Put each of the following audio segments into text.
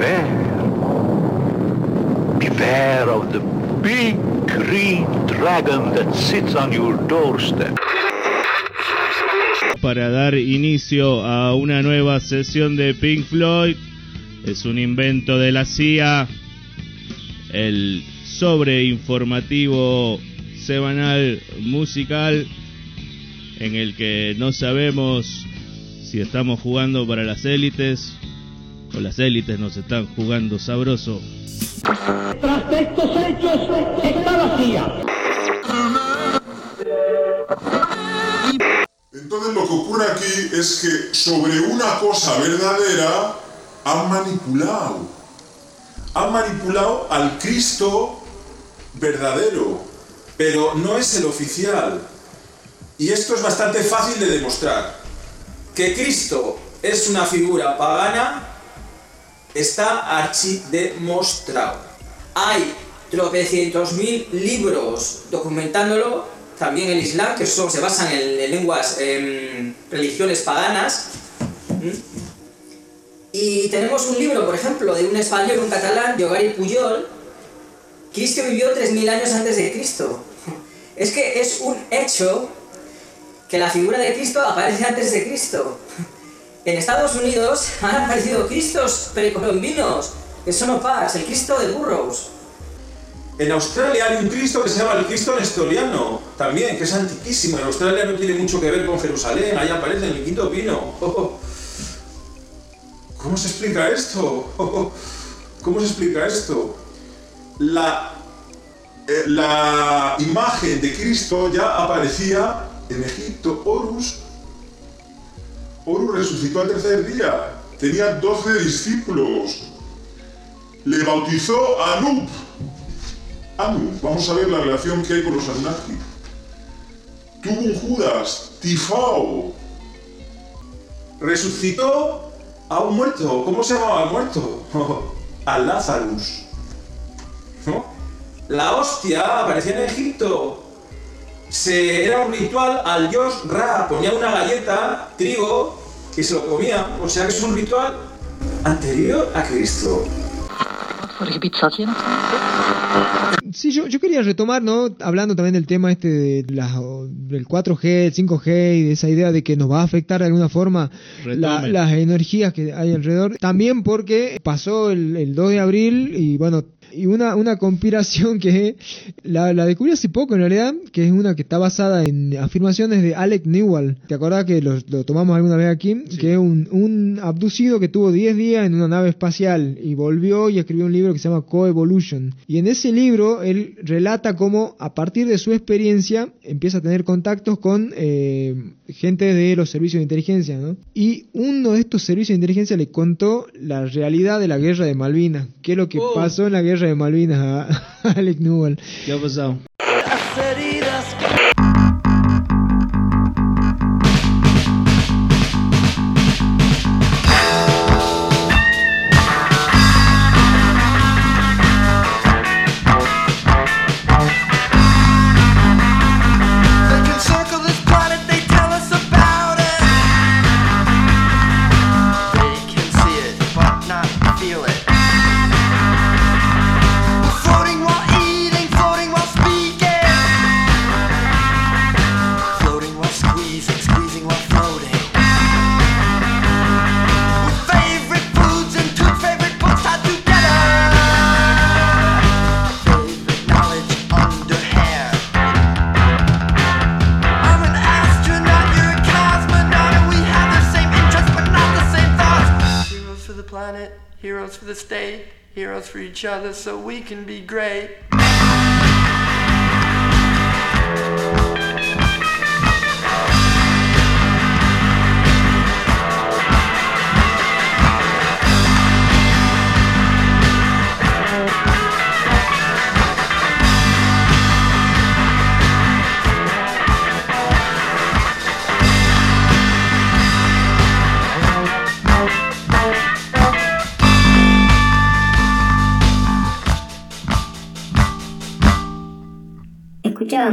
beware. Beware of the big green dragon that sits on your doorstep. Para dar inicio a una nueva sesión de Pink Floyd, es un invento de la CIA, el sobreinformativo semanal musical en el que no sabemos si estamos jugando para las élites o las élites nos están jugando sabroso. Tras estos hechos está vacía. Entonces lo que ocurre aquí es que sobre una cosa verdadera han manipulado. Han manipulado al Cristo verdadero, pero no es el oficial. Y esto es bastante fácil de demostrar. Que Cristo es una figura pagana está archidemostrado. Hay tropecientos mil libros documentándolo, también el Islam, que se basan en, en lenguas, en religiones paganas. ¿Mm? Y tenemos un libro, por ejemplo, de un español, un catalán, de Ogari Puyol. Cristo vivió 3.000 años antes de Cristo. Es que es un hecho que la figura de Cristo aparece antes de Cristo. En Estados Unidos han aparecido Cristos precolombinos, que son opacs, el Cristo de Burroughs. En Australia hay un Cristo que se llama el Cristo Nestoriano, también, que es antiquísimo. En Australia no tiene mucho que ver con Jerusalén, ahí aparece en el quinto pino. ¿Cómo se explica esto? ¿Cómo se explica esto? Eh, la imagen de Cristo ya aparecía en Egipto. Horus, Horus resucitó al tercer día. Tenía 12 discípulos. Le bautizó a Anub. Anub, vamos a ver la relación que hay con los Anunnaki. Tuvo un Judas, Tifao. Resucitó a un muerto. ¿Cómo se llamaba el muerto? a Lazarus. La hostia aparecía en Egipto. Se, era un ritual al dios Ra. Ponía una galleta, trigo, y se lo comía. O sea que es un ritual anterior a Cristo. Sí, yo, yo quería retomar, ¿no? Hablando también del tema este de las, del 4G, el 5G y de esa idea de que nos va a afectar de alguna forma la- las energías que hay alrededor. También porque pasó el, el 2 de abril y bueno, y una, una conspiración que la, la descubrí hace poco en realidad, que es una que está basada en afirmaciones de Alec Newell. ¿Te acordás que lo, lo tomamos alguna vez aquí? Que es un, un abducido que tuvo 10 días en una nave espacial y volvió y escribió un libro que se llama Coevolution. Y en ese libro él relata cómo a partir de su experiencia empieza a tener contactos con eh, gente de los servicios de inteligencia, ¿no? Y uno de estos servicios de inteligencia le contó la realidad de la guerra de Malvinas. ¿Qué es lo que Oh. pasó en la guerra de Malvinas a, a Alec Newell? Heroes for each other so we can be great.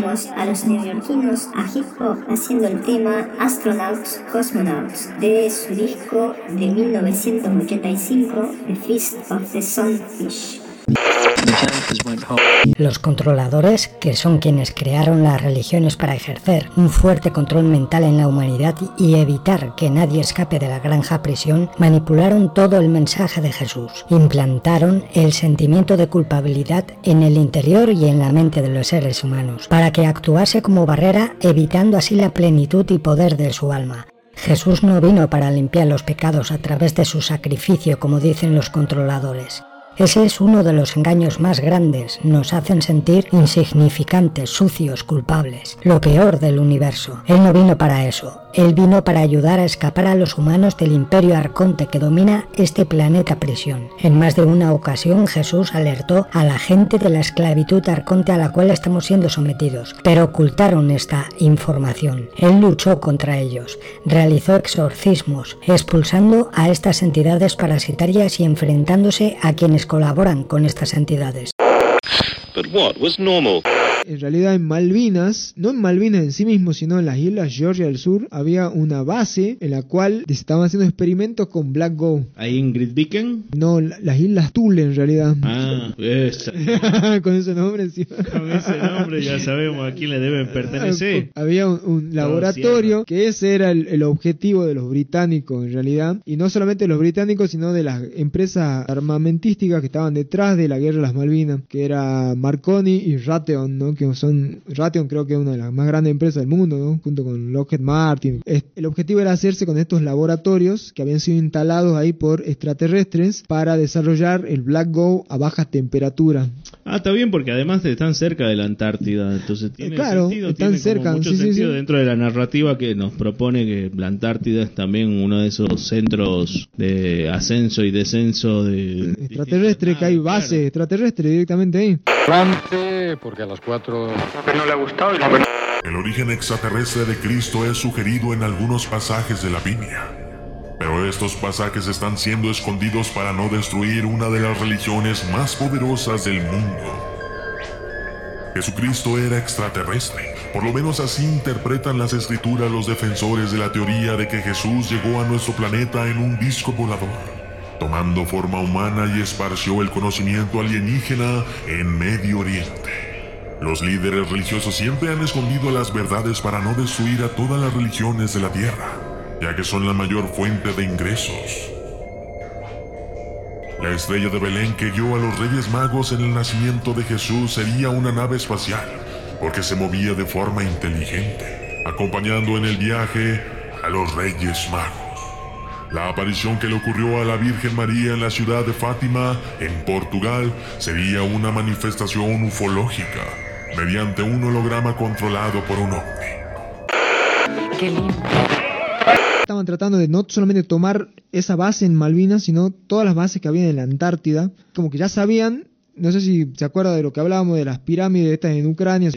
A los neoyorquinos a hip hop haciendo el tema Astronauts Cosmonauts de su disco de 1985 The Feast of the Sunfish. Los controladores, que son quienes crearon las religiones para ejercer un fuerte control mental en la humanidad y evitar que nadie escape de la granja prisión, manipularon todo el mensaje de Jesús. Implantaron el sentimiento de culpabilidad en el interior y en la mente de los seres humanos, para que actuase como barrera, evitando así la plenitud y poder de su alma. Jesús no vino para limpiar los pecados a través de su sacrificio, como dicen los controladores. Ese es uno de los engaños más grandes. Nos hacen sentir insignificantes, sucios, culpables. Lo peor del universo. Él no vino para eso. Él vino para ayudar a escapar a los humanos del imperio arconte que domina este planeta prisión. En más de una ocasión Jesús alertó a la gente de la esclavitud arconte a la cual estamos siendo sometidos, pero ocultaron esta información. Él luchó contra ellos, realizó exorcismos, expulsando a estas entidades parasitarias y enfrentándose a quienes colaboran con estas entidades. En realidad en Malvinas, no en Malvinas en sí mismo, sino en las islas Georgia del Sur, había una base en la cual se estaban haciendo experimentos con Black Go. ¿Ahí en Great Beacon? No, la- las islas Tule en realidad. Ah, esa. con ese nombre sí. Con ese nombre ya sabemos a quién le deben pertenecer. Había un, un laboratorio que ese era el, el objetivo de los británicos en realidad. Y no solamente de los británicos, sino de las empresas armamentísticas que estaban detrás de la guerra de las Malvinas, que era Marconi y Raytheon, ¿no? Que son, Raytheon creo que es una de las más grandes empresas del mundo, ¿no? Junto con Lockheed Martin. El objetivo era hacerse con estos laboratorios que habían sido instalados ahí por extraterrestres para desarrollar el Black Go a bajas temperaturas. Ah, está bien porque además están cerca de la Antártida, entonces tiene claro, sentido, están tiene como cerca, mucho sí, sentido sí. dentro de la narrativa que nos propone que la Antártida es también uno de esos centros de ascenso y descenso de Extraterrestre, que hay bases extraterrestres directamente ahí. porque a las cuatro... no le ha gustado y El origen extraterrestre de Cristo es sugerido en algunos pasajes de la Biblia. Pero estos pasajes están siendo escondidos para no destruir una de las religiones más poderosas del mundo. Jesucristo era extraterrestre. Por lo menos así interpretan las escrituras los defensores de la teoría de que Jesús llegó a nuestro planeta en un disco volador, tomando forma humana y esparció el conocimiento alienígena en Medio Oriente. Los líderes religiosos siempre han escondido las verdades para no destruir a todas las religiones de la Tierra, ya que son la mayor fuente de ingresos. La estrella de Belén que guió a los Reyes Magos en el nacimiento de Jesús sería una nave espacial, porque se movía de forma inteligente, acompañando en el viaje a los Reyes Magos. La aparición que le ocurrió a la Virgen María en la ciudad de Fátima, en Portugal, sería una manifestación ufológica, mediante un holograma controlado por un ovni. Qué lindo. Estaban tratando de no solamente tomar esa base en Malvinas, sino todas las bases que había en la Antártida. Como que ya sabían, no sé si se acuerda de lo que hablábamos de las pirámides estas en Ucrania,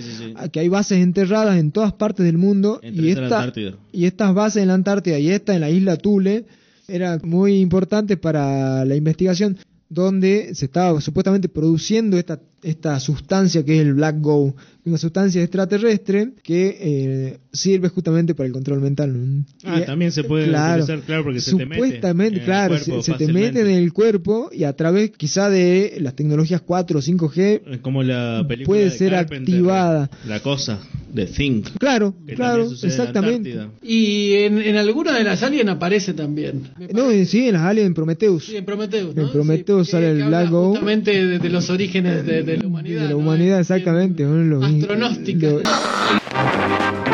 que hay bases enterradas en todas partes del mundo. Entre Y, esta, y estas bases en la Antártida y esta en la isla Tule eran muy importantes para la investigación donde se estaba supuestamente produciendo esta, esta sustancia que es el Black Go, una sustancia extraterrestre que eh, sirve justamente para el control mental. Ah, Y, también se puede claro, utilizar, claro, porque se te mete Supuestamente, en el claro, cuerpo se, se te mete en el cuerpo y a través quizá de las tecnologías 4 o 5G Es como la película puede de ser Carpenter, activada. La cosa de Think. Claro, que claro, en exactamente. Antártida. Y en, en alguna de las Alien aparece también. No, en sí, en las aliens en Prometheus. Sí, en Prometheus, ¿no? En Prometheus Sí, sale el Black Go. Justamente de, de los orígenes de, de la humanidad. De la ¿no? humanidad, exactamente. ¿no? Lo- Astronóstica. lo-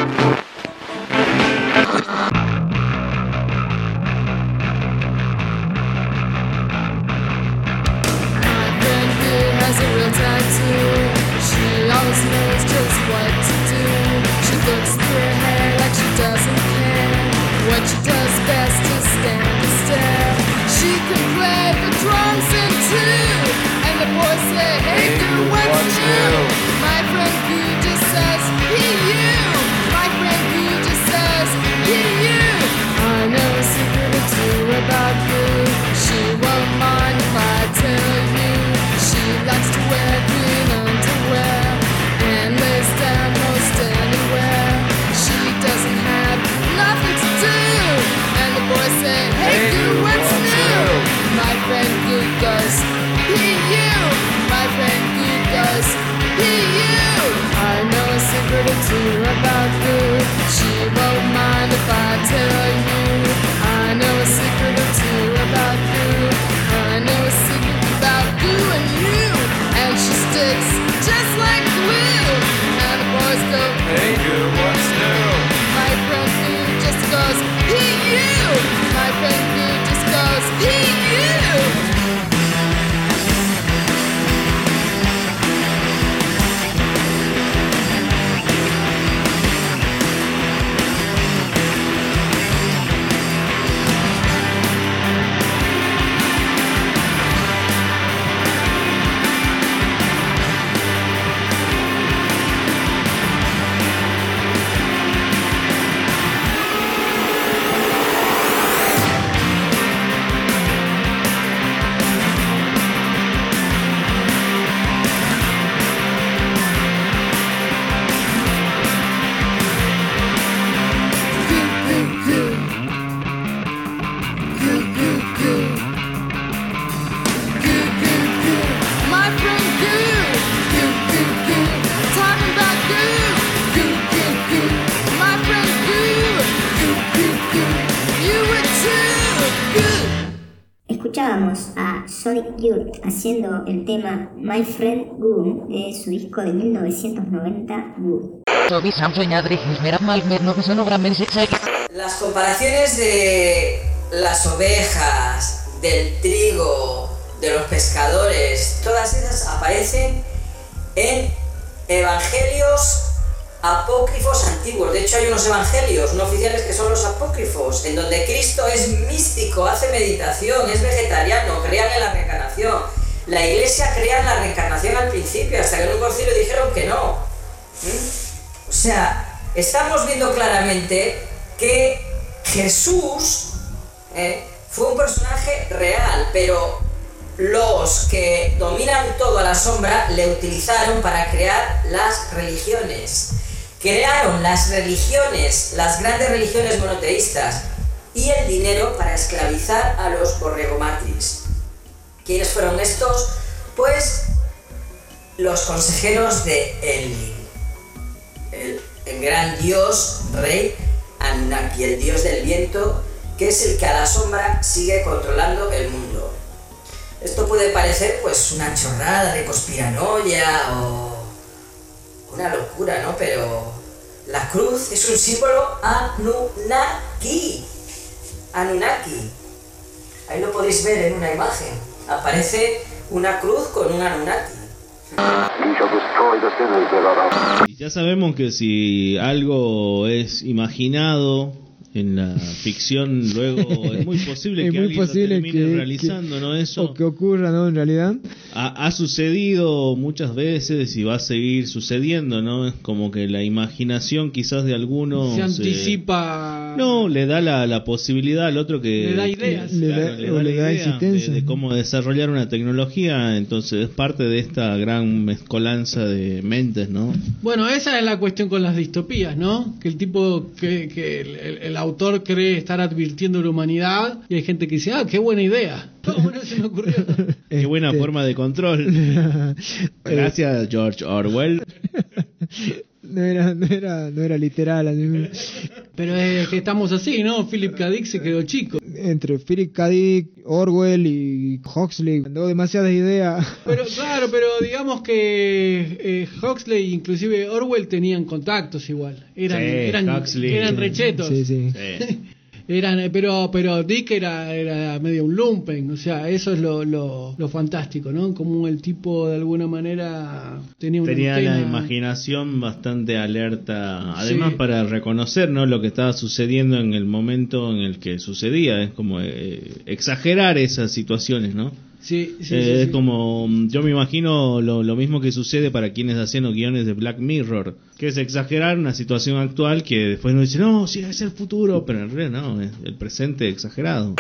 escuchábamos a Sonic Youth haciendo el tema My Friend Goon de su disco de 1990 Goon. Las comparaciones de las ovejas, del trigo, de los pescadores, todas esas aparecen en evangelios apócrifos antiguos. De hecho, hay unos evangelios no oficiales que son los apócrifos, en donde Cristo es místico, hace meditación, es vegetariano, crean en la reencarnación. La iglesia crea en la reencarnación al principio, hasta que en un concilio dijeron que no. ¿Mm? O sea, estamos viendo claramente que Jesús ¿eh? fue un personaje real, pero los que dominan todo a la sombra le utilizaron para crear las religiones. Crearon las religiones, las grandes religiones monoteístas, y el dinero para esclavizar a los borregomatis. ¿Quiénes fueron estos? Pues los consejeros de el, el gran dios, rey Anunnaki, el dios del viento, que es el que a la sombra sigue controlando el mundo. Esto puede parecer pues una chorrada de conspiranoia o una locura, ¿no? Pero la cruz es un símbolo Anunnaki. Anunnaki. Ahí lo podéis ver en una imagen. Aparece una cruz con un Anunnaki. Ya sabemos que si algo es imaginado en la ficción, luego es muy posible es que muy alguien posible lo termine que, realizando, que- ¿no? Eso o que ocurra, ¿no? En realidad. ha, ha sucedido muchas veces y va a seguir sucediendo, ¿no? Es como que la imaginación quizás de algunos... Se eh, anticipa. No, le da la, la posibilidad al otro que... Le da ideas. Le claro, da- le o da le da idea de, de cómo desarrollar una tecnología, entonces es parte de esta gran mezcolanza de mentes, ¿no? Bueno, esa es la cuestión con las distopías, ¿no? Que el tipo, que, que el, el- el autor cree estar advirtiendo a la humanidad y hay gente que dice, ah, qué buena idea. ¿Cómo no se me ocurrió? Qué buena Este, forma de control. Gracias, George Orwell. No era, no era, no era literal. Pero es que estamos así, ¿no? Philip K. Dick se quedó chico. Entre Philip K. Dick, Orwell y Huxley, mandó demasiadas ideas. Pero claro, pero digamos que eh, Huxley, inclusive Orwell, tenían contactos igual. Eran, Sí, eran, Huxley. eran rechetos. Sí, sí. Sí. Eran, eh, pero, pero Dick era, era medio un lumpen, o sea, eso es lo, lo, lo fantástico, ¿no? Como el tipo de alguna manera tenía una Tenía la imaginación bastante alerta, además Sí. para reconocer ¿no? lo que estaba sucediendo en el momento en el que sucedía, es como eh, exagerar esas situaciones, ¿no? Sí, sí, Eh, sí, es sí. como, mm, yo me imagino lo, lo mismo que sucede para quienes hacen los guiones de Black Mirror, que es exagerar una situación actual que después uno dice, no, sí, es el futuro, pero en realidad no, es el presente exagerado.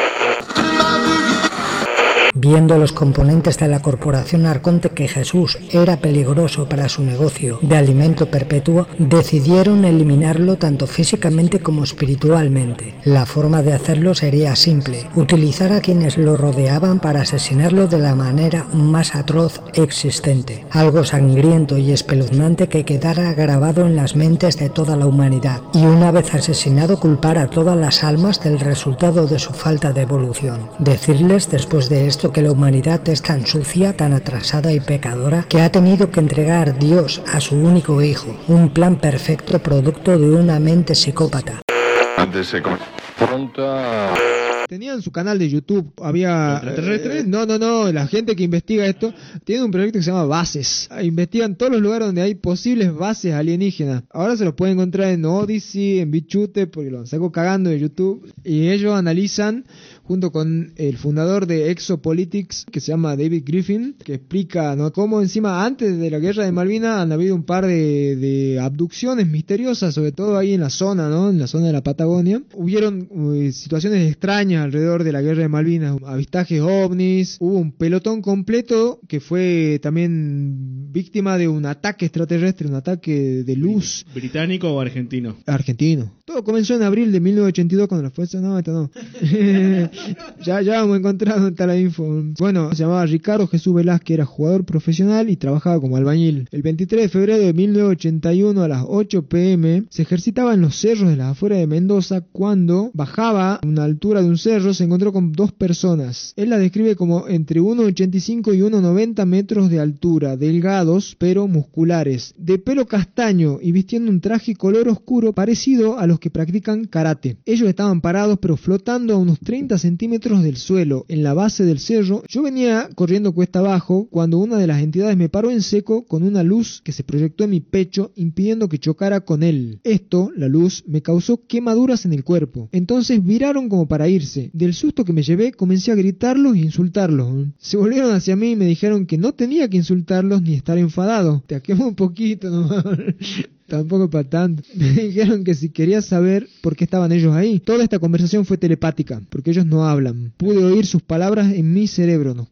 Viendo los componentes de la corporación Arconte que Jesús era peligroso para su negocio de alimento perpetuo, decidieron eliminarlo tanto físicamente como espiritualmente. La forma de hacerlo sería simple, utilizar a quienes lo rodeaban para asesinarlo de la manera más atroz existente, algo sangriento y espeluznante que quedara grabado en las mentes de toda la humanidad, y una vez asesinado culpar a todas las almas del resultado de su falta de evolución. Decirles después de esto que la humanidad es tan sucia, tan atrasada y pecadora que ha tenido que entregar Dios a su único hijo, un plan perfecto producto de una mente psicópata. Antes se confronta. Tenían su canal de YouTube, había... ¿Extraterrestres? eh, no, no, no, la gente que investiga esto tiene un proyecto que se llama Bases. Investigan todos los lugares donde hay posibles bases alienígenas. Ahora se los puede encontrar en Odyssey, en Bichute, porque lo saco cagando de YouTube. Y ellos analizan, junto con el fundador de Exopolitics, que se llama David Griffin, que explica ¿no? cómo encima antes de la guerra de Malvinas han habido un par de, de abducciones misteriosas, sobre todo ahí en la zona, ¿no? En la zona de la Patagonia. Hubieron eh, situaciones extrañas alrededor de la guerra de Malvinas, avistajes ovnis, hubo un pelotón completo que fue también víctima de un ataque extraterrestre, un ataque de luz ¿Británico o argentino? argentino. Todo comenzó en abril de 1982 cuando las fuerzas... No, esto no. ya, ya encontrar dónde está la info. Bueno, se llamaba Ricardo Jesús Velázquez, era jugador profesional y trabajaba como albañil. El 23 de febrero de 1981 a las 8 pm se ejercitaba en los cerros de las afueras de Mendoza cuando bajaba a una altura de un cerro se encontró con dos personas. Él la describe como entre 1,85 y 1,90 metros de altura, delgados pero musculares, de pelo castaño y vistiendo un traje color oscuro parecido a los que practican karate. Ellos estaban parados pero flotando a unos 30 centímetros del suelo, en la base del cerro. Yo venía corriendo cuesta abajo cuando una de las entidades me paró en seco con una luz que se proyectó en mi pecho impidiendo que chocara con él. Esto, la luz, me causó quemaduras en el cuerpo. Entonces viraron como para irse. Del susto que me llevé comencé a gritarlos e insultarlos. Se volvieron hacia mí y me dijeron que no tenía que insultarlos ni estar enfadado. Te aquemo un poquito nomás. Tampoco para tanto. Me dijeron que si quería saber por qué estaban ellos ahí. Toda esta conversación fue telepática, porque ellos no hablan. Pude oír sus palabras en mi cerebro, ¿no?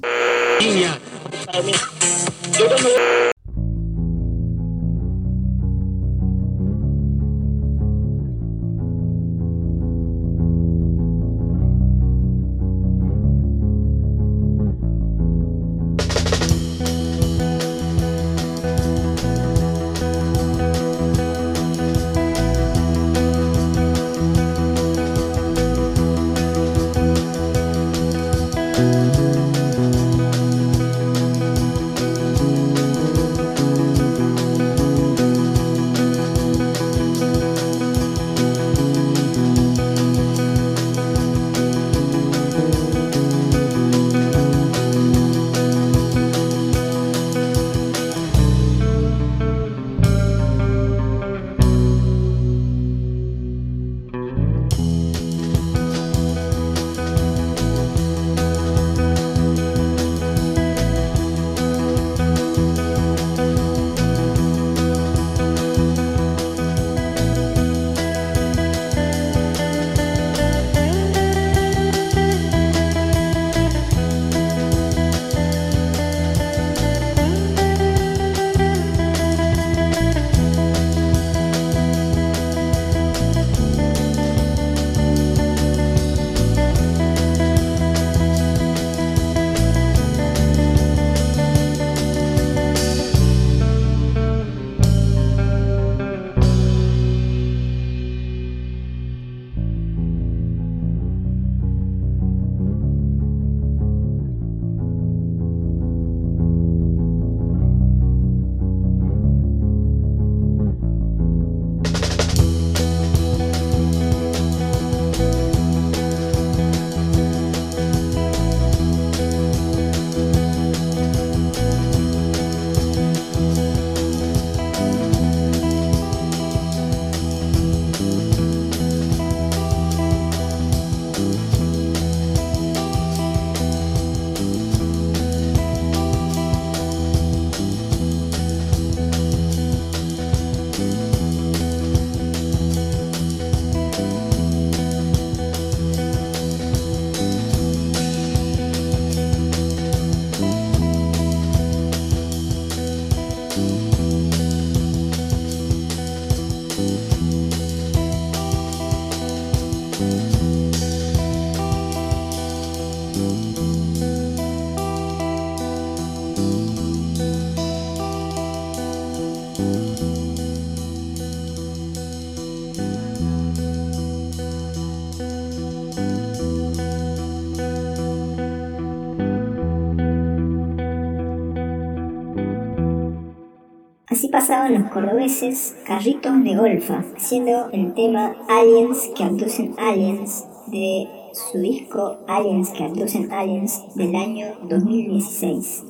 Pasaban los cordobeses carritos de golfa, haciendo el tema Aliens que abducen aliens de su disco Aliens que abducen aliens del año 2016.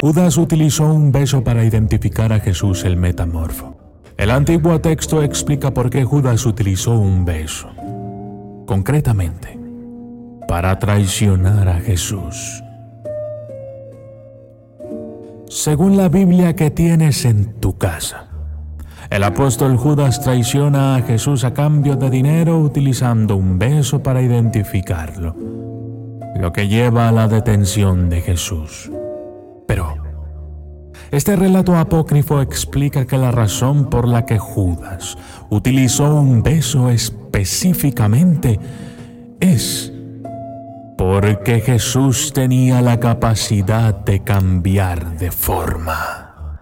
Judas utilizó un beso para identificar a Jesús el metamorfo. El antiguo texto explica por qué Judas utilizó un beso. Concretamente, para traicionar a Jesús. Según la Biblia que tienes en tu casa, el apóstol Judas traiciona a Jesús a cambio de dinero utilizando un beso para identificarlo, lo que lleva a la detención de Jesús. Pero este relato apócrifo explica que la razón por la que Judas utilizó un beso es específicamente es porque Jesús tenía la capacidad de cambiar de forma.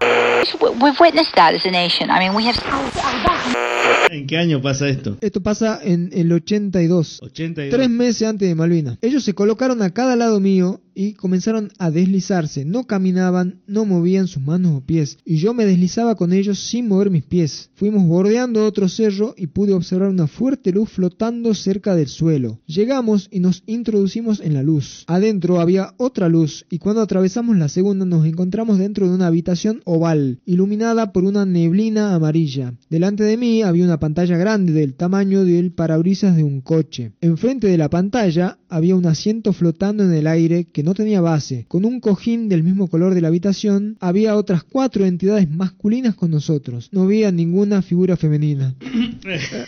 ¿En qué año pasa esto? Esto pasa en el 82. 82. Tres meses antes de Malvinas. Ellos se colocaron a cada lado mío y comenzaron a deslizarse. No caminaban, no movían sus manos o pies. Y yo me deslizaba con ellos sin mover mis pies. Fuimos bordeando otro cerro y pude observar una fuerte luz flotando cerca del suelo. Llegamos y nos introducimos en la luz. Adentro había otra luz y cuando atravesamos la segunda nos encontramos dentro de una habitación oval, iluminada por una neblina amarilla. Delante de mí había una pantalla grande del tamaño del parabrisas de un coche. Enfrente de la pantalla había un asiento flotando en el aire que no tenía base. Con un cojín del mismo color de la habitación había otras cuatro entidades masculinas con nosotros. No había ninguna figura femenina.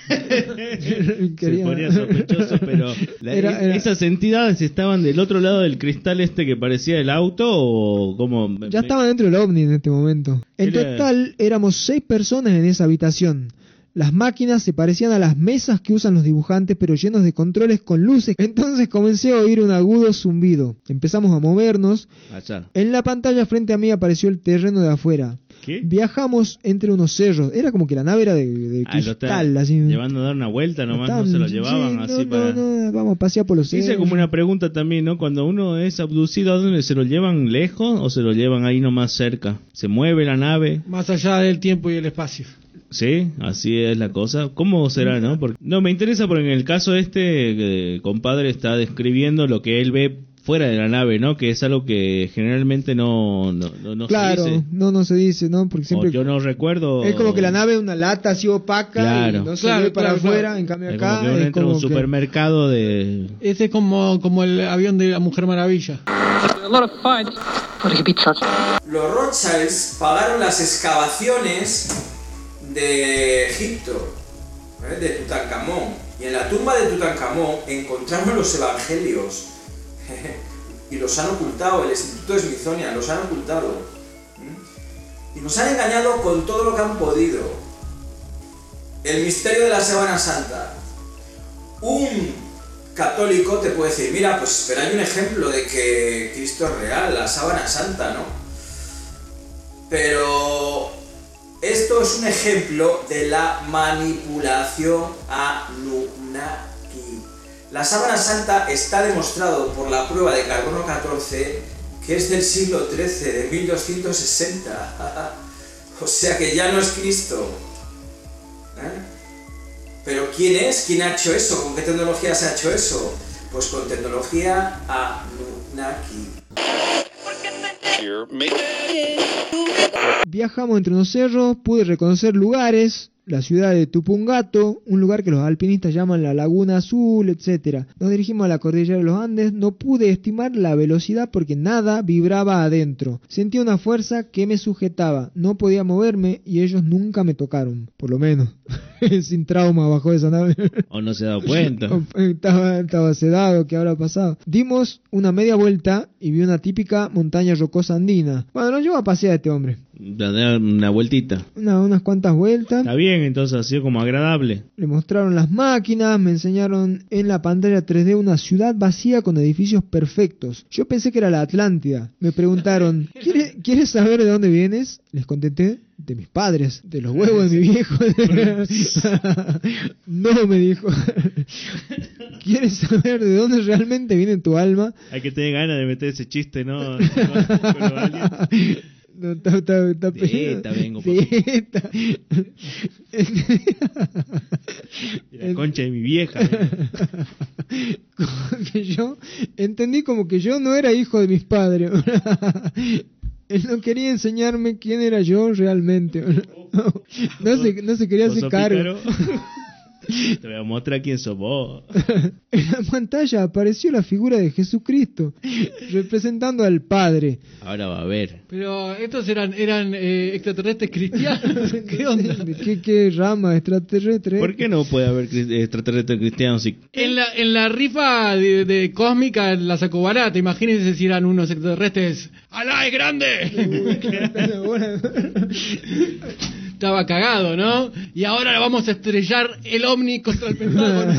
Se Quería- ponía sospechoso, pero la- Era- era- esas entidades estaban del otro lado del cristal este que parecía el auto o como Ya estaba dentro del ovni en este momento. En total éramos seis personas en esa habitación. Las máquinas se parecían a las mesas que usan los dibujantes, pero llenos de controles con luces. Entonces comencé a oír un agudo zumbido. Empezamos a movernos. allá. En la pantalla frente a mí apareció el terreno de afuera. ¿Qué? Viajamos entre unos cerros. Era como que la nave era de, de Ah, cristal. así. llevando a dar una vuelta nomás, no se lo llevaban sí, así no, para... no, no, vamos a pasear por los cerros. Hice como una pregunta también, ¿no? Cuando uno es abducido, ¿a dónde se lo llevan lejos o se lo llevan ahí nomás cerca? ¿Se mueve la nave? Más allá del tiempo y el espacio. Sí, así es la cosa. ¿Cómo será, no? Porque, no, me interesa porque en el caso este, eh, compadre está describiendo lo que él ve fuera de la nave, ¿no? Que es algo que generalmente no, no, no, no claro, se dice. no, no se dice, ¿no? Porque siempre O yo no recuerdo... Es como que la nave es una lata así opaca Claro. y no se Claro, ve para claro, afuera, claro. en cambio Es acá como que uno es entra como un que- supermercado de... Ese es como, como el avión de la Mujer Maravilla. Los Rothschilds pagaron las excavaciones de Egipto, ¿eh? de Tutankamón. Y en la tumba de Tutankamón encontraron los evangelios. y los han ocultado, el Instituto de Smithsonian los han ocultado. ¿Mm? Y nos han engañado con todo lo que han podido. El misterio de la Sábana Santa. Un católico te puede decir, mira, pues pero hay un ejemplo de que Cristo es real, la sábana santa, ¿no? Pero esto es un ejemplo de la manipulación Anunnaki. La sábana santa está demostrado por la prueba de carbono 14 que es del siglo XIII, de 1260. o sea que ya no es Cristo. ¿Eh? Pero ¿quién es? ¿Quién ha hecho eso? ¿Con qué tecnología se ha hecho eso? Pues con tecnología Anunnaki. Viajamos entre unos cerros, pude reconocer lugares, la ciudad de Tupungato, un lugar que los alpinistas llaman la Laguna Azul, etc. Nos dirigimos a la cordillera de los Andes, no pude estimar la velocidad porque nada vibraba adentro. Sentí una fuerza que me sujetaba, no podía moverme y ellos nunca me tocaron, por lo menos. Sin trauma bajo esa nave. O no se ha dado cuenta. estaba, estaba sedado, ¿qué habrá pasado? Dimos una media vuelta y vi una típica montaña rocosa andina. Bueno, nos llevó a pasear a este hombre. Dar una vueltita. Una- unas cuantas vueltas. Está bien, entonces ha sido como agradable. Le mostraron las máquinas, me enseñaron en la pantalla 3D una ciudad vacía con edificios perfectos. Yo pensé que era la Atlántida. Me preguntaron, ¿quieres, ¿quieres saber de dónde vienes? Les contesté, de mis padres, de los huevos de mi viejo. no, me dijo. ¿Quieres saber de dónde realmente viene tu alma? Hay que tener ganas de meter ese chiste, ¿no? No, está, está, está pegado. esta vengo, Sí, papi. está. La concha de mi vieja. Como que yo entendí como que yo no era hijo de mis padres. Él no quería enseñarme quién era yo realmente. No se, no se quería ¿Vos hacer cargo. Te voy a mostrar quién sos vos. En la pantalla apareció la figura de Jesucristo representando al Padre. Ahora va a ver. Pero estos eran, eran eh, extraterrestres cristianos. ¿Qué onda? ¿De qué, qué rama extraterrestre? ¿Por qué no puede haber extraterrestres cristianos? Si En la, en la rifa de, de cósmica la sacó barata. Imagínense si eran unos extraterrestres. ¡Alá es grande! Estaba cagado, ¿no? Y ahora vamos a estrellar el ovni contra el Pentágono.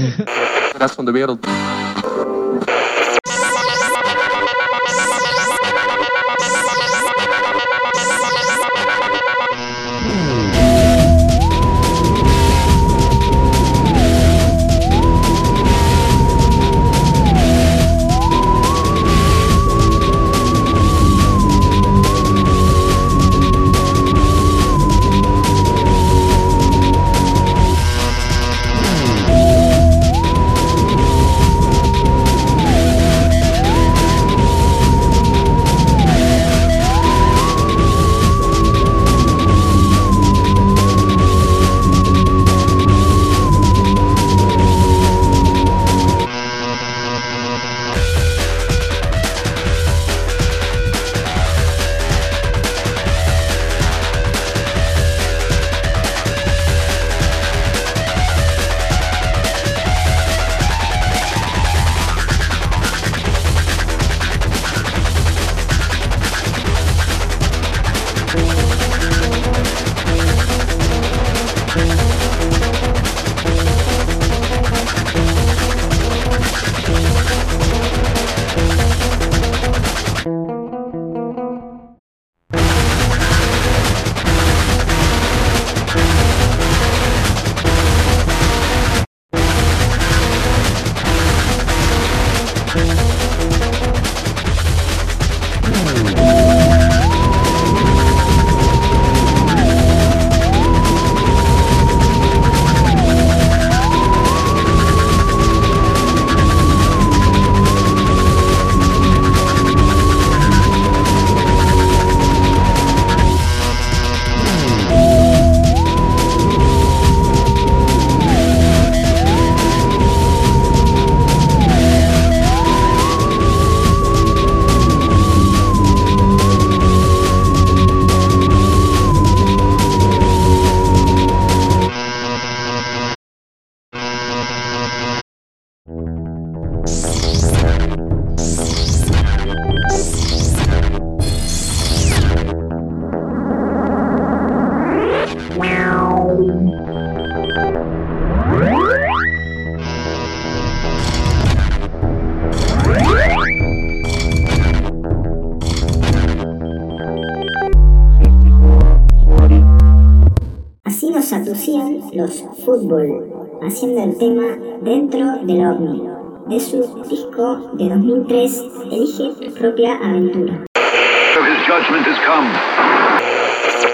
El tema Dentro del OVNI, de su disco de 2003, Elige propia aventura.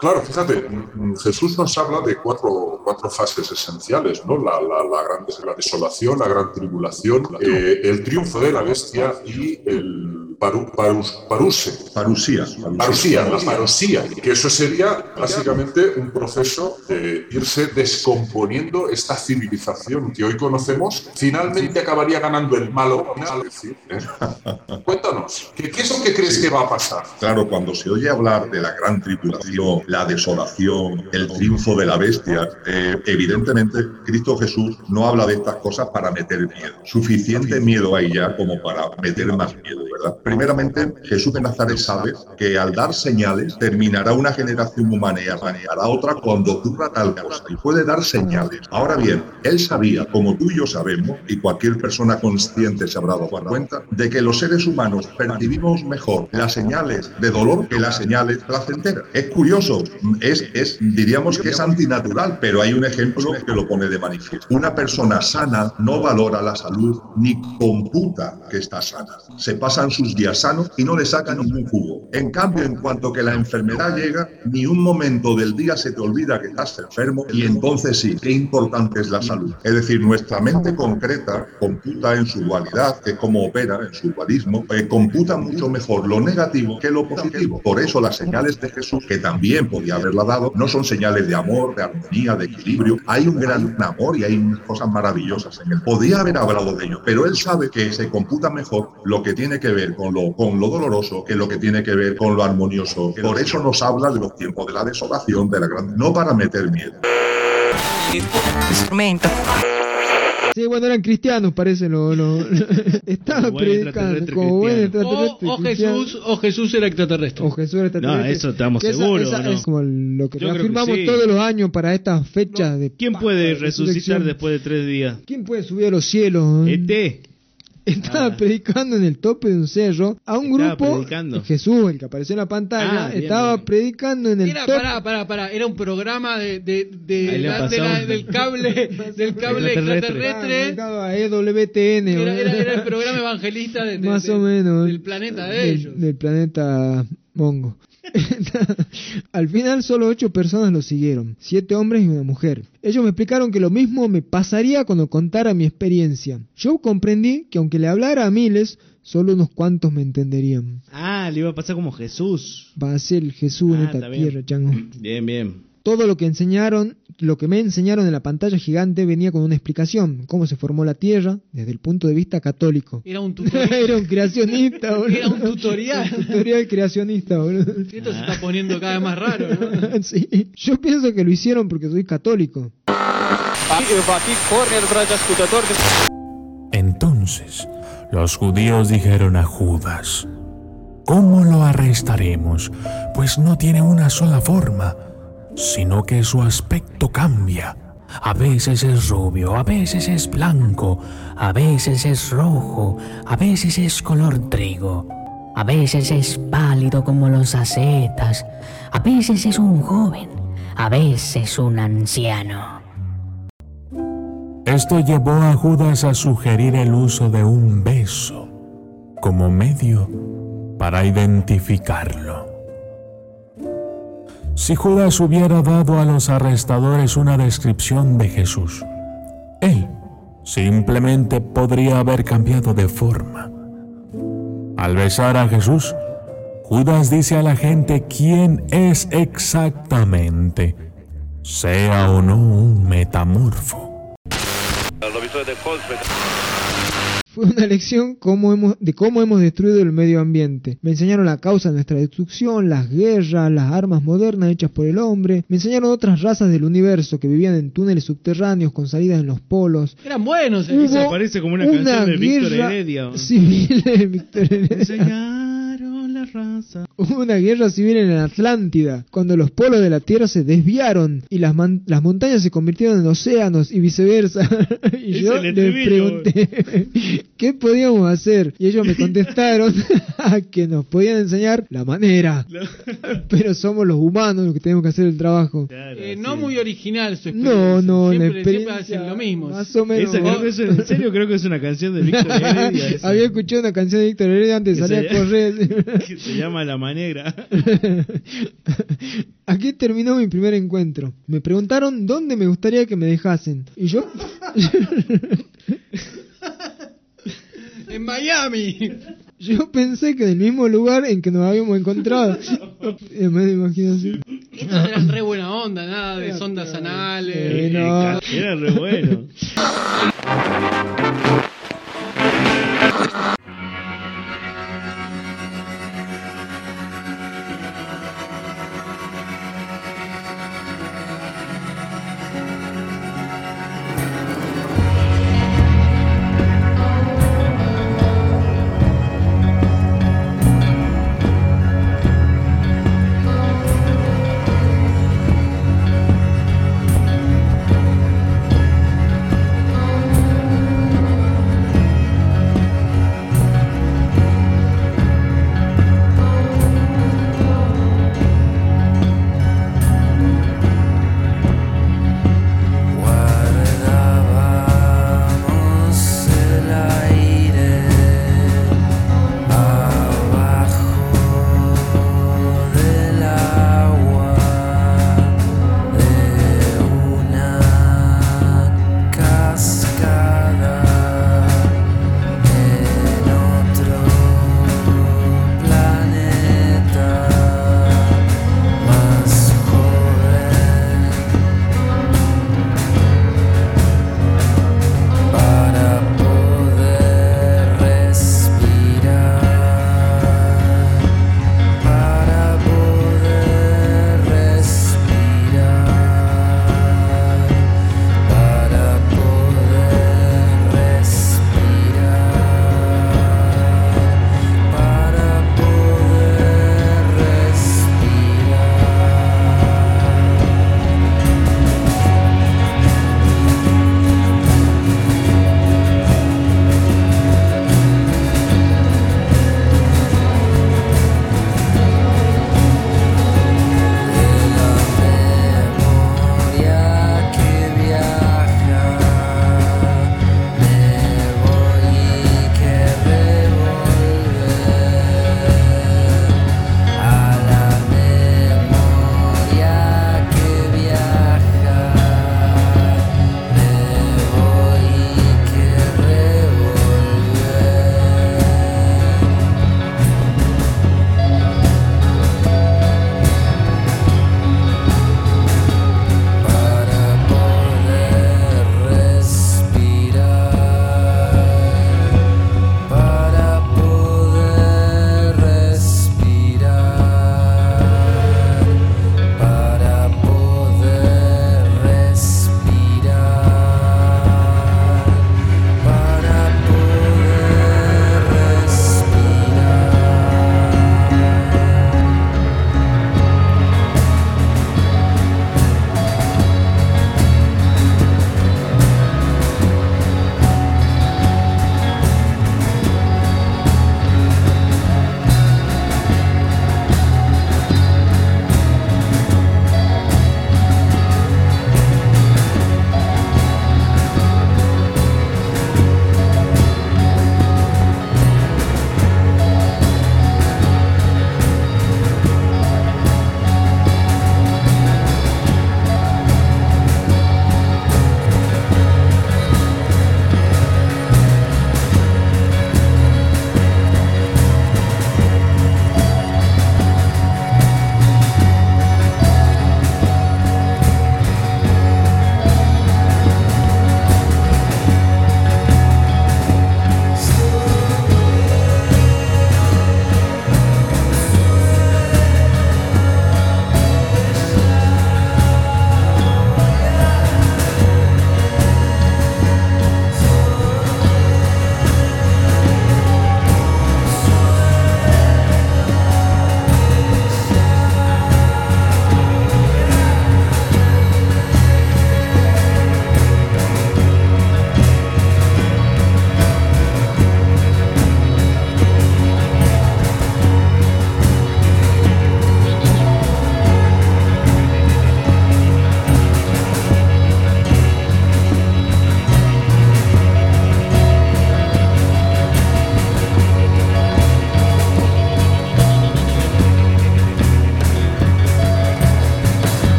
Claro, fíjate, Jesús nos habla de cuatro, cuatro fases esenciales, ¿no? La, la, la gran la desolación, la gran tribulación, eh, el triunfo de la bestia y el paru, parus, paruse. Parusía. Parusía, la parusía. Que eso sería básicamente un proceso de irse descomponiendo esta civilización que hoy conocemos. Finalmente acabaría ganando el malo. ¿eh? Cuéntanos, ¿qué, ¿qué es lo que crees que va a pasar? Claro, cuando se oye hablar de la gran tribulación, la desolación, el triunfo de la bestia, eh, evidentemente Cristo Jesús no habla de estas cosas para meter miedo. Suficiente miedo hay ya como para meter más miedo, ¿verdad? Primeramente, Jesús de Nazaret sabe que al dar señales terminará una generación humana y arraneará otra cuando ocurra tal cosa y puede dar señales. Ahora bien, él sabía, como tú y yo sabemos, y cualquier persona consciente se habrá dado cuenta, de que los seres humanos percibimos mejor las señales de dolor que las señales placenteras. Es curioso, es, es, diríamos que es antinatural, pero hay un ejemplo que lo pone de manifiesto. Una persona sana no valora la salud ni computa que está sana. Se pasan sus días sanos y no le sacan ningún jugo. En cambio, en cuanto que la enfermedad llega, ni un momento del día se te olvida que estás enfermo y entonces sí, qué importante es la salud. Es decir, nuestra mente concreta computa en su dualidad, que es como opera en su dualismo, eh, computa mucho mejor lo negativo que lo positivo. Por eso las señales de Jesús, que también podía haberla dado, no son señales de amor, de armonía, de equilibrio. Hay un gran amor y hay cosas maravillosas en él. Podía haber hablado de ello, pero él sabe que se computa mejor lo que tiene que ver con lo, con lo doloroso que lo que tiene que ver con lo armonioso. Por eso nos habla de los tiempos de la desolación, de la gran... No para meter miedo. Instrumento. Sí, bueno, eran cristianos, parece. Lo, lo- estaba Como predicando como buen extraterrestre O, o. Jesús, o Jesús era extraterrestre. O Jesús era extraterrestre. No, eso estamos esa- seguros, esa ¿o no? Es como lo que afirmamos sí. todos los años para estas fechas de. ¿Quién puede de resucitar después de tres días? ¿Quién puede subir a los cielos? ET. Estaba Ah. predicando en el tope de un cerro a un Estaba grupo. predicando. Jesús, el que apareció en la pantalla, Ah, estaba bien. predicando en el Era, tope. pará, pará, pará, era un programa de, de, la- de pasamos. la- del cable, del cable Extraterrestre. Estaba EWTN. Era, era, era el programa evangelista de, de- Más de- o menos. del planeta de ellos. Del planeta Mongo. Al final solo ocho personas lo siguieron, siete hombres y una mujer. Ellos me explicaron que lo mismo me pasaría cuando contara mi experiencia. Yo comprendí que aunque le hablara a miles, solo unos cuantos me entenderían. Ah, le iba a pasar como Jesús. Va a ser el Jesús en Ah, esta está bien. tierra, chango. Bien, bien. Todo lo que enseñaron, lo que me enseñaron en la pantalla gigante venía con una explicación, cómo se formó la Tierra desde el punto de vista católico. Era un tutorial. Era un creacionista, boludo. Era un tutorial. Un tutorial creacionista, boludo. Esto se está poniendo cada vez más raro, ¿no? Sí. Yo pienso que lo hicieron porque soy católico. Entonces los judíos dijeron a Judas, ¿cómo lo arrestaremos? Pues no tiene una sola forma, sino que su aspecto cambia. A veces es rubio, a veces es blanco, a veces es rojo, a veces es color trigo. A veces es pálido como los ascetas, a veces es un joven, a veces un anciano. Esto llevó a Judas a sugerir el uso de un beso como medio para identificarlo. Si Judas hubiera dado a los arrestadores una descripción de Jesús, él simplemente podría haber cambiado de forma. Al besar a Jesús, Judas dice a la gente quién es exactamente, sea o no un metamorfo. Fue una lección cómo hemos, de cómo hemos destruido el medio ambiente. Me enseñaron la causa de nuestra destrucción, las guerras, las armas modernas hechas por el hombre. Me enseñaron otras razas del universo que vivían en túneles subterráneos con salidas en los polos. Eran buenos. Hubo Eso parece como una, canción de Víctor guerra Heredia. Civil de Víctor Heredia. Raza. Hubo una guerra civil en la Atlántida, cuando los polos de la Tierra se desviaron y las, man- las montañas se convirtieron en océanos y viceversa. y Es yo les pregunté qué podíamos hacer y ellos me contestaron que nos podían enseñar la manera. Pero somos los humanos los que tenemos que hacer el trabajo. Eh, no muy original su experiencia. No, no, siempre, siempre hacen lo mismo. más o menos. Esa creo que es, en serio creo que es una canción de Víctor Heredia. Había escuchado una canción de Víctor Heredia antes de salir a correr. Se llama La Manegra. Aquí terminó mi primer encuentro. Me preguntaron dónde me gustaría que me dejasen. Y yo... En Miami. Yo pensé que en el mismo lugar en que nos habíamos encontrado. Y me imagino así. Estos eran re buena onda, nada de sondas anales. No. Era re bueno.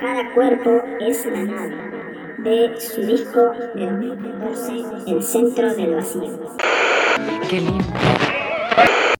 Cada cuerpo es la nave de su disco de 2014, El centro del vacío. Qué lindo.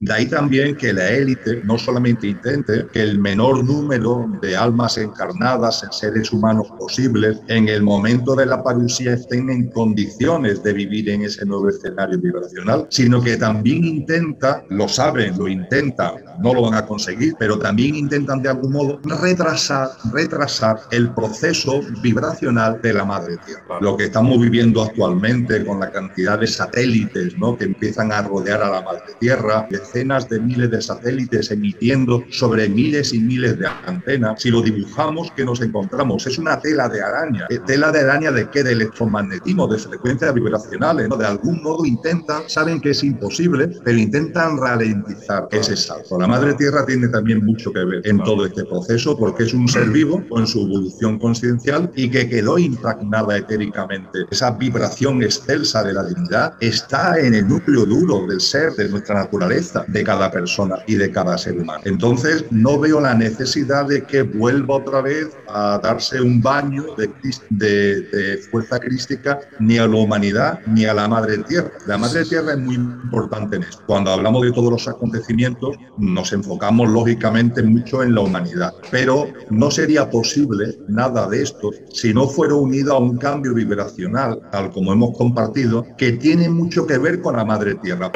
De ahí también que la élite no solamente intente que el menor número de almas encarnadas en seres humanos posibles en el momento de la parusía estén en condiciones de vivir en ese nuevo escenario vibracional, sino que también intenta, lo saben, lo intentan, no lo van a conseguir, pero también intentan de algún modo retrasar, retrasar el proceso vibracional de la madre tierra. Lo que estamos viviendo actualmente con la cantidad de satélites ¿no? que empiezan a rodear a la madre tierra, decenas de miles de satélites emitiendo sobre miles y miles de antenas. Si lo dibujamos, ¿qué nos encontramos? Es una tela de araña. ¿Eh, ¿Tela de araña de qué? De electromagnetismo, de frecuencias vibracionales. ¿no? De algún modo intentan, saben que es imposible, pero intentan ralentizar ese salto. La madre tierra tiene también mucho que ver en todo este proceso porque es un ser vivo con su evolución consciencial y que quedó impregnada etéricamente. Esa vibración excelsa de la divinidad está en el núcleo duro del ser, de nuestra naturaleza, de cada persona y de cada ser humano. Entonces, no veo la necesidad de que vuelva otra vez a darse un baño de, de fuerza crística ni a la humanidad ni a la madre tierra. La madre tierra es muy importante en esto. Cuando hablamos de todos los acontecimientos, nos enfocamos lógicamente mucho en la humanidad, pero no sería posible nada de esto si no fuera unido a un cambio vibracional, tal como hemos compartido, que tiene mucho que ver con la madre tierra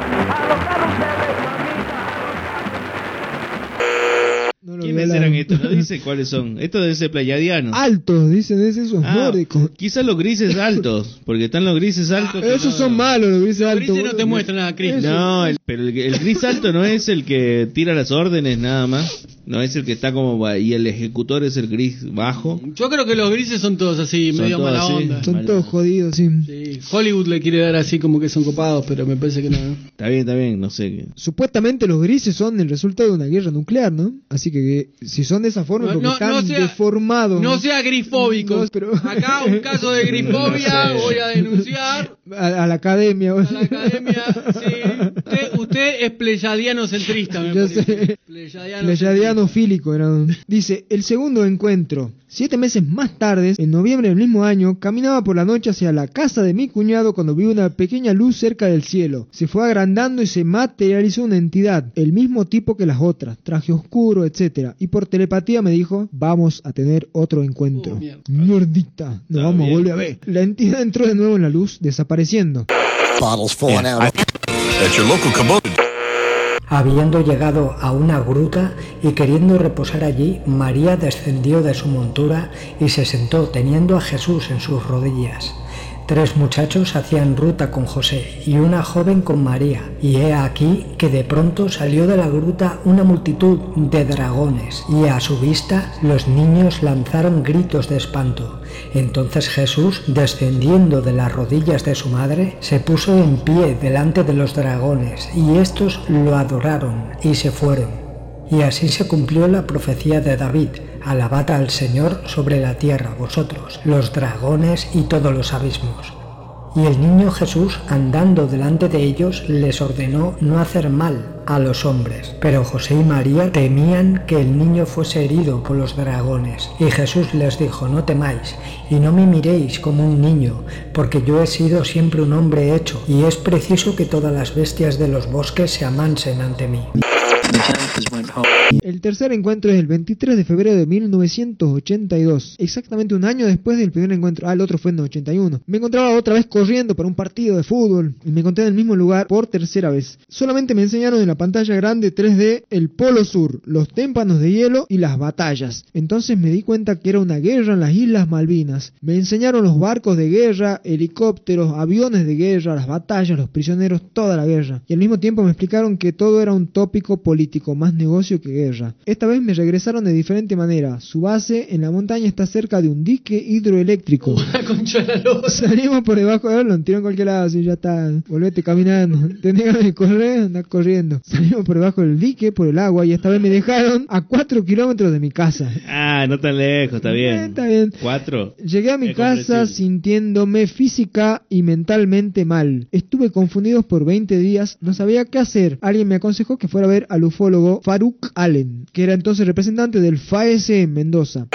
a ¿Quiénes eran estos? No dice cuáles son. Estos deben ser playadianos. Altos, dicen, es esos Ah, nórdicos. Quizás los grises altos, porque están los grises altos. que Esos no- son malos, los grises altos. grises no te muestran a Cristo. No, el- pero el, el gris alto no es el que tira las órdenes nada más. No es el que está como... va- Y el ejecutor es el gris bajo. Yo creo que los grises son todos así, Son medio todos mala así. onda. Son todos jodidos, sí. Sí, Hollywood le quiere dar así como que son copados, pero me parece que no. Está bien, está bien, no sé. qué. Supuestamente los grises son el resultado de una guerra nuclear, ¿no? Así que, si son de esa forma, No, porque no- están no sea- deformados. No sea grifóbico. Pero- Acá un caso de grifobia, sé. voy a denunciar. a, a la academia. A la academia, sí. Usted, usted es pleyadiano centrista, me Yo parece. sé. Pleyadiano Pleyadiano fílico era. un- Dice, el segundo encuentro. Siete meses más tarde, en noviembre del mismo año, caminaba por la noche hacia la casa de mi cuñado cuando vi una pequeña luz cerca del cielo. Se fue agrandando y se materializó una entidad, el mismo tipo que las otras, traje oscuro, etc. Y por telepatía me dijo, vamos a tener otro encuentro. Oh, mierda. Mierdita, nos vamos a volver a ver. La entidad entró de nuevo en la luz, desapareciendo. Bottles falling out. Habiendo llegado a una gruta y queriendo reposar allí, María descendió de su montura y se sentó teniendo a Jesús en sus rodillas. Tres muchachos hacían ruta con José y una joven con María, y he aquí que de pronto salió de la gruta una multitud de dragones, y a su vista los niños lanzaron gritos de espanto. Entonces Jesús, descendiendo de las rodillas de su madre, se puso en pie delante de los dragones, y estos lo adoraron y se fueron. Y así se cumplió la profecía de David, alabad al Señor sobre la tierra, vosotros, los dragones y todos los abismos. Y el niño Jesús, andando delante de ellos, les ordenó no hacer mal a los hombres. Pero José y María temían que el niño fuese herido por los dragones. Y Jesús les dijo, no temáis, y no me miréis como un niño, porque yo he sido siempre un hombre hecho, y es preciso que todas las bestias de los bosques se amansen ante mí. El tercer encuentro es el 23 de febrero de 1982, exactamente un año después del primer encuentro. Ah, el otro fue en el 81. Me encontraba otra vez corriendo para un partido de fútbol y me encontré en el mismo lugar por tercera vez. Solamente me enseñaron en la pantalla grande 3D el Polo Sur, los témpanos de hielo y las batallas. Entonces me di cuenta que era una guerra en las Islas Malvinas. Me enseñaron los barcos de guerra, helicópteros, aviones de guerra, las batallas, los prisioneros, toda la guerra. Y al mismo tiempo me explicaron que todo era un tópico político, más negocio que guerra. Esta vez me regresaron de diferente manera. Su base en la montaña está cerca de un dique hidroeléctrico. Salimos por debajo de él, lo tiró en cualquier lado, así ya está. Volvete caminando. Tenés de correr, andás corriendo. Salimos por debajo del dique, por el agua, y esta vez me dejaron a 4 kilómetros de mi casa. Ah, no tan lejos, está bien. Está bien. ¿Cuatro? Llegué a mi Es casa sintiéndome física y mentalmente mal. Estuve confundido por 20 días, no sabía qué hacer. Alguien me aconsejó que fuera a ver al ufólogo Farouk Allen, que era entonces representante del FAES en Mendoza.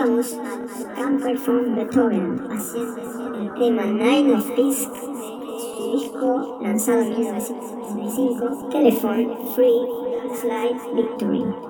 Escuchábamos a Camper from Beethoven haciendo el tema Nine of Disc de su disco lanzado en 1965, Telephone Free Slide Victory.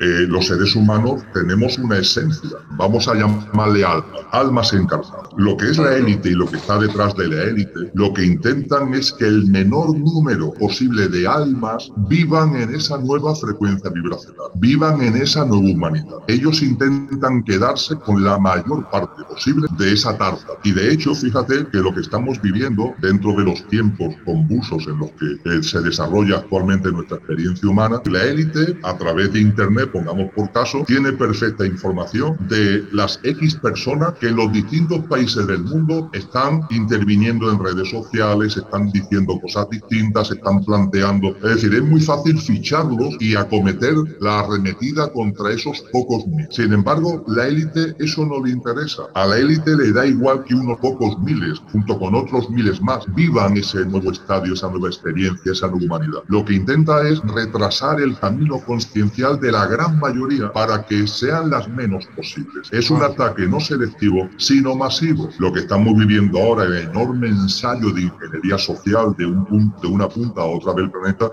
Eh, los seres humanos tenemos una esencia, vamos a llamarle alma, almas encarnadas. Lo que es la élite y lo que está detrás de la élite, lo que intentan es que el menor número posible de almas vivan en esa nueva frecuencia vibracional, vivan en esa nueva humanidad. Ellos intentan quedarse con la mayor parte posible de esa tarta. Y de hecho, fíjate que lo que estamos viviendo dentro de los tiempos convulsos en los que eh, se desarrolla actualmente nuestra experiencia humana, la élite, a través de Internet, pongamos por caso, tiene perfecta información de las X personas que en los distintos países del mundo están interviniendo en redes sociales, están diciendo cosas distintas, están planteando. Es decir, es muy fácil ficharlos y acometer la arremetida contra esos pocos miles. Sin embargo, la élite eso no le interesa. A la élite le da igual que unos pocos miles, junto con otros miles más, vivan ese nuevo estadio, esa nueva experiencia, esa nueva humanidad. Lo que intenta es retrasar el camino consciencial de la mayoría para que sean las menos posibles. Es un ataque no selectivo, sino masivo. Lo que estamos viviendo ahora, el enorme ensayo de ingeniería social de, un punto, de una punta a otra del planeta,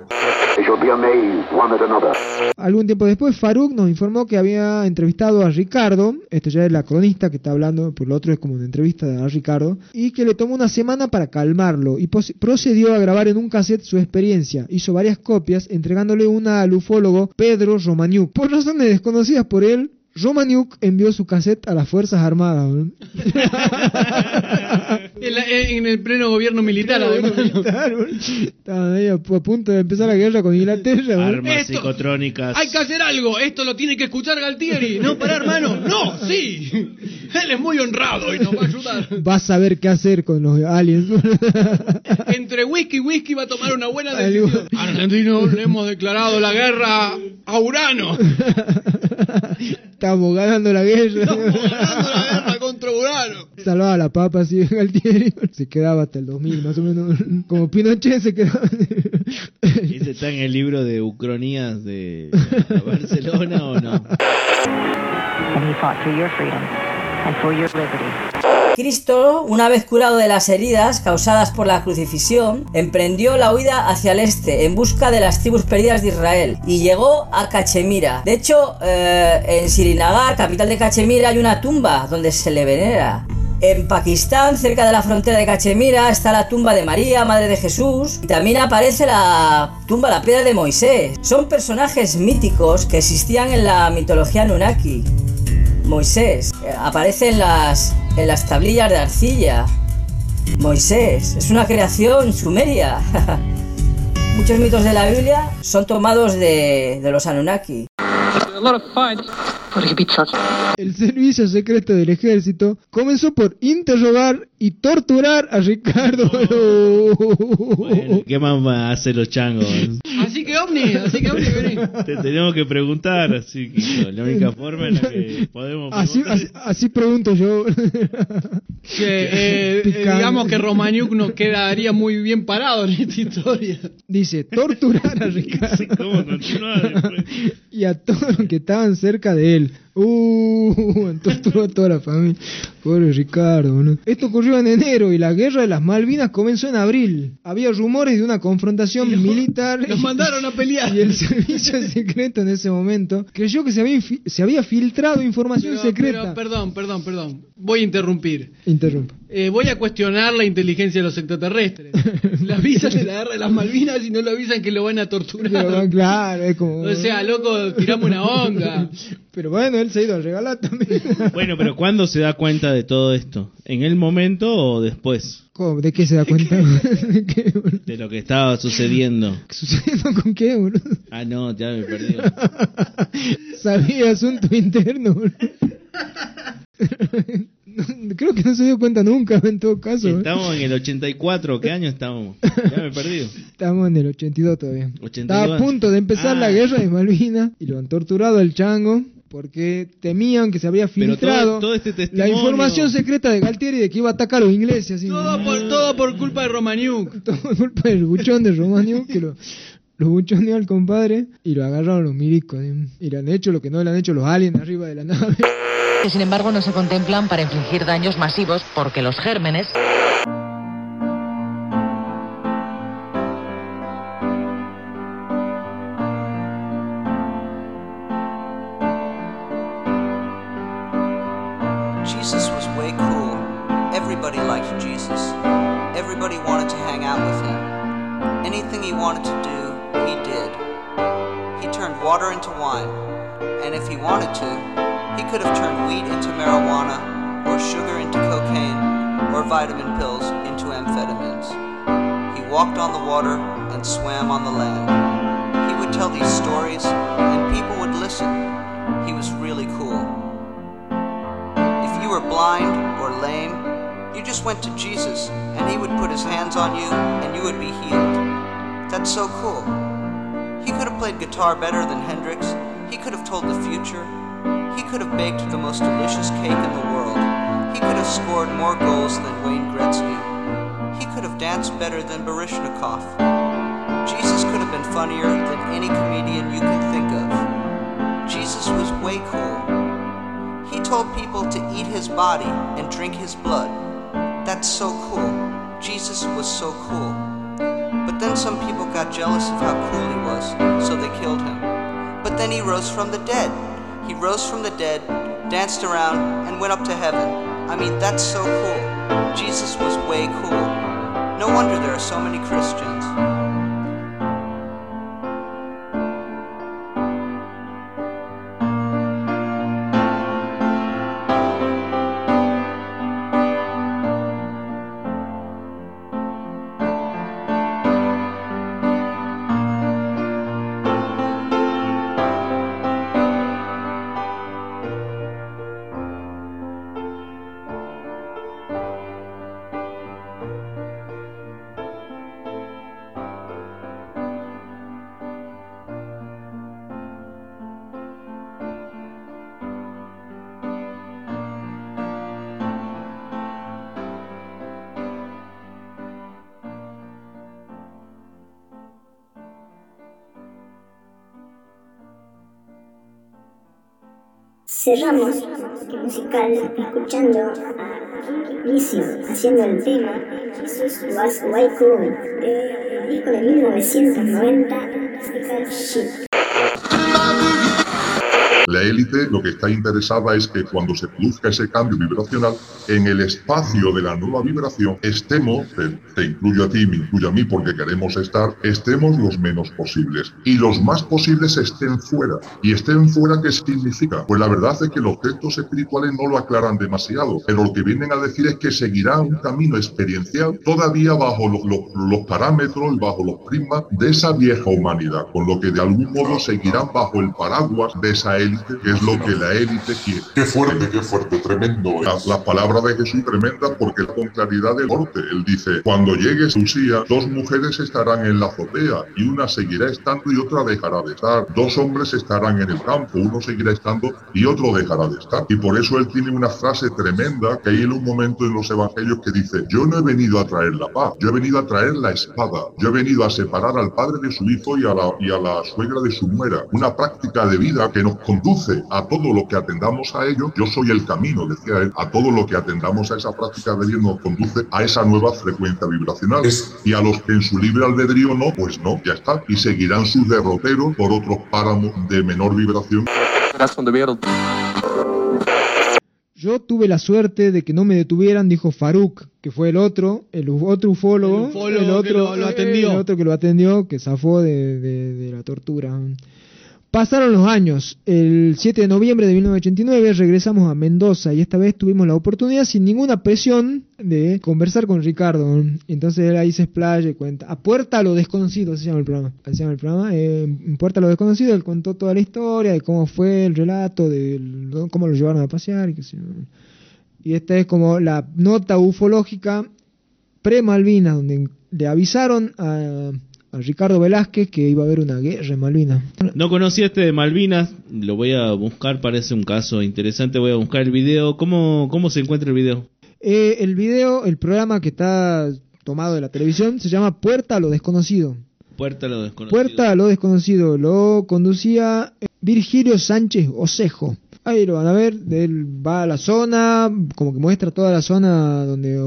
Algún tiempo después, Farouk nos informó que había entrevistado a Ricardo, esto ya es la cronista que está hablando, por lo otro es como una entrevista a Ricardo, y que le tomó una semana para calmarlo y procedió a grabar en un cassette su experiencia. Hizo varias copias, entregándole una al ufólogo Pedro Romaniuk. Por razones desconocidas por él, Romaniuk envió su cassette a las Fuerzas Armadas. En, la- en el pleno gobierno militar, además. Estaban ahí a, a punto de empezar la guerra con Inglaterra. Armas Esto- psicotrónicas. Hay que hacer algo. Esto lo tiene que escuchar Galtieri. No, para hermano. No, sí. Él es muy honrado y nos va a ayudar. Vas a ver qué hacer con los aliens. Entre whisky y whisky va a tomar una buena decisión. Argentinos, le hemos declarado la guerra a Urano. Estamos ganando la guerra. guerra contra Urano. Salvaba la papa así Galtieri. Se quedaba hasta el 2000 más o menos. Como Pinochet se quedaba. ¿Ese está en el libro de Ucronías de Barcelona o no? And he fought for your freedom and for your liberty. Cristo, una vez curado de las heridas causadas por la crucifixión, emprendió la huida hacia el este en busca de las tribus perdidas de Israel y llegó a Cachemira. De hecho, eh, en Srinagar, capital de Cachemira, hay una tumba donde se le venera. En Pakistán, cerca de la frontera de Cachemira, está la tumba de María, madre de Jesús, y también aparece la tumba, la piedra de Moisés. Son personajes míticos que existían en la mitología Nunaki. Moisés eh, aparece en las, en las tablillas de arcilla. Moisés es una creación sumeria. Muchos mitos de la Biblia son tomados de, de los Anunnaki. El servicio secreto del ejército comenzó por interrogar y torturar a Ricardo. ¿Qué más va a hacer los changos? Así que Omni, así que Omni, vení. Te tenemos que preguntar, así que la única forma en la que podemos Así, así, así pregunto yo. Que, eh, eh, digamos que Romaniuk no quedaría muy bien parado en esta historia. Dice, torturar a Ricardo. ¿Cómo continúa después? y a todos los que estaban cerca de él. Uh, torturó a toda la familia. Pobre Ricardo, ¿no? Esto ocurrió en enero y la guerra de las Malvinas comenzó en abril. Había rumores de una confrontación militar. Los mandaron a pelear. Y el servicio secreto en ese momento creyó que se había, se había filtrado información Pero- secreta. pero, perdón, perdón, perdón. Voy a interrumpir. Interrumpa. Eh, voy a cuestionar la inteligencia de los extraterrestres. Le avisan de la guerra de las Malvinas y no le avisan que lo van a torturar. Pero, claro, es como. O sea, loco, tiramos una onda. Pero bueno, él se ha ido a regalar también. Bueno, pero ¿cuándo se da cuenta de todo esto? ¿En el momento o después? ¿Cómo? ¿De qué se da cuenta? ¿De qué? De lo que estaba sucediendo. ¿Sucediendo con qué, boludo? Ah, no, ya me perdí. Sabía asunto interno, boludo. Creo que no se dio cuenta nunca, en todo caso. ¿eh? Estamos en el 84, ¿qué año estamos? Ya me he perdido. Estamos en el 82 todavía. 82. Estaba a punto de empezar Ah. la guerra de Malvinas y lo han torturado al chango porque temían que se había filtrado todo, todo este la información secreta de Galtieri de que iba a atacar a los ingleses. Así, Todo por, todo por culpa de Romaniuk. Todo por culpa del buchón de Romaniuk que lo, lo buchoneó al compadre y lo agarraron los milicos. ¿eh? Y le han hecho lo que no le han hecho los aliens arriba de la nave. que sin embargo no se contemplan para infligir daños masivos porque los gérmenes wanted to do, he did. He turned water into wine, and if he wanted to, he could have turned wheat into marijuana, or sugar into cocaine, or vitamin pills into amphetamines. He walked on the water and swam on the land. He would tell these stories, and people would listen. He was really cool. If you were blind or lame, you just went to Jesus and he would put his hands on you and you would be healed. That's so cool. He could have played guitar better than Hendrix. He could have told the future. He could have baked the most delicious cake in the world. He could have scored more goals than Wayne Gretzky. He could have danced better than Barishnikov. Jesus could have been funnier than any comedian you can think of. Jesus was way cool. He told people to eat his body and drink his blood. That's so cool. Jesus was so cool. But then some people got jealous of how cool he was, so they killed him. But then he rose from the dead. He rose from the dead, danced around, and went up to heaven. I mean, that's so cool. Jesus was way cool. No wonder there are so many Christians. Cerramos el musical escuchando a Inicio haciendo el tema Was Way Cool del disco de 1990 Mystical Ship. La élite lo que está interesada es que cuando se produzca ese cambio vibracional, en el espacio de la nueva vibración estemos, te, te incluyo a ti, me incluyo a mí porque queremos estar, estemos los menos posibles. Y los más posibles estén fuera. ¿Y estén fuera qué significa? Pues la verdad es que los textos espirituales no lo aclaran demasiado, pero lo que vienen a decir es que seguirá un camino experiencial todavía bajo los, los- los parámetros, bajo los prismas de esa vieja humanidad, con lo que de algún modo seguirán bajo el paraguas de esa élite, que es lo que la élite quiere. Qué fuerte, qué fuerte, tremendo. Las la palabras de Jesús tremendas porque con claridad del norte. Él dice, cuando llegue Lucía, dos mujeres estarán en la azotea y una seguirá estando y otra dejará de estar. Dos hombres estarán en el campo, uno seguirá estando y otro dejará de estar. Y por eso él tiene una frase tremenda que hay en un momento en los evangelios que dice, yo no he venido a traer la paz, yo he venido a traer la espada, yo he venido a separar al padre de su hijo y a la, y a la suegra de su nuera. Una práctica de vida que nos conduce a todo lo que atendamos a ello. Yo soy el camino, decía él, a todo lo que atendamos a esa práctica de vida nos conduce a esa nueva frecuencia vibracional. Y a los que en su libre albedrío no, pues no, ya está. Y seguirán sus derroteros por otros páramos de menor vibración. Yo tuve la suerte de que no me detuvieran, dijo Faruk, que fue el otro, el otro ufólogo, El ufólogo que lo- lo atendió. el otro que lo atendió, que zafó de, de- de la tortura. Pasaron los años. El 7 de noviembre de 1989 regresamos a Mendoza y esta vez tuvimos la oportunidad sin ninguna presión de conversar con Ricardo. Entonces él ahí se explaya y cuenta. A Puerta a lo desconocido se llama el programa. Se llama el programa. Eh, Puerta a lo desconocido él contó toda la historia de cómo fue el relato, de cómo lo llevaron a pasear y qué. Y esta es como la nota ufológica pre-Malvinas, donde le avisaron a Ricardo Velázquez que iba a haber una guerra en Malvinas. No conocía este de Malvinas, lo voy a buscar, parece un caso interesante, voy a buscar el video. ¿Cómo, cómo se encuentra el video? Eh, el video, el programa que está tomado de la televisión, se llama Puerta a lo desconocido. Puerta a lo desconocido. Puerta a lo desconocido. Lo conducía Virgilio Sánchez Osejo. Ahí lo van a ver, él va a la zona, como que muestra toda la zona donde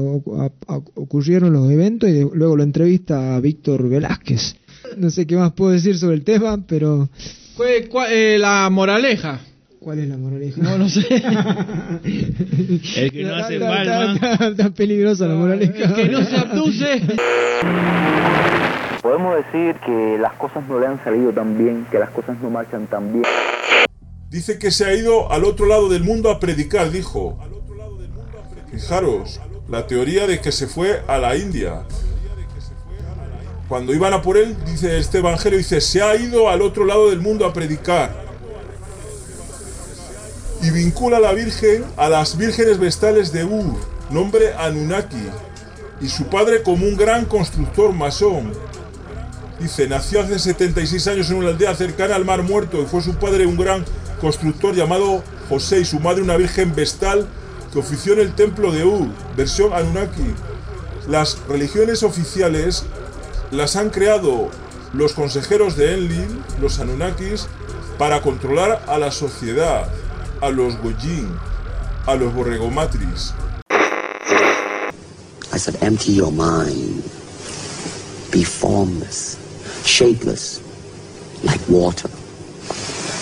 ocurrieron los eventos y luego lo entrevista a Víctor Velázquez. No sé qué más puedo decir sobre el tema, pero... ¿Cuál- cuál- eh, la moraleja. ¿Cuál es la moraleja? No, no sé. El que no hace está- está- está peligrosa la moraleja. El que no se abduce. Podemos decir que las cosas no le han salido tan bien, que las cosas no marchan tan bien. Dice que se ha ido al otro lado del mundo a predicar, dijo. Fijaros, la teoría de que se fue a la India. Cuando iban a por él, dice este evangelio, dice, se ha ido al otro lado del mundo a predicar. Y vincula a la Virgen a las vírgenes vestales de Ur, nombre Anunnaki, y su padre como un gran constructor masón. Dice, nació hace 76 años en una aldea cercana al Mar Muerto y fue su padre un gran constructor llamado José y su madre una virgen vestal que ofició en el templo de Ur, versión Anunnaki. Las religiones oficiales las han creado los consejeros de Enlil, los Anunnakis, para controlar a la sociedad, a los Gojin, a los Borregomatris. I said, empty your mind. Be formless, shapeless, like water.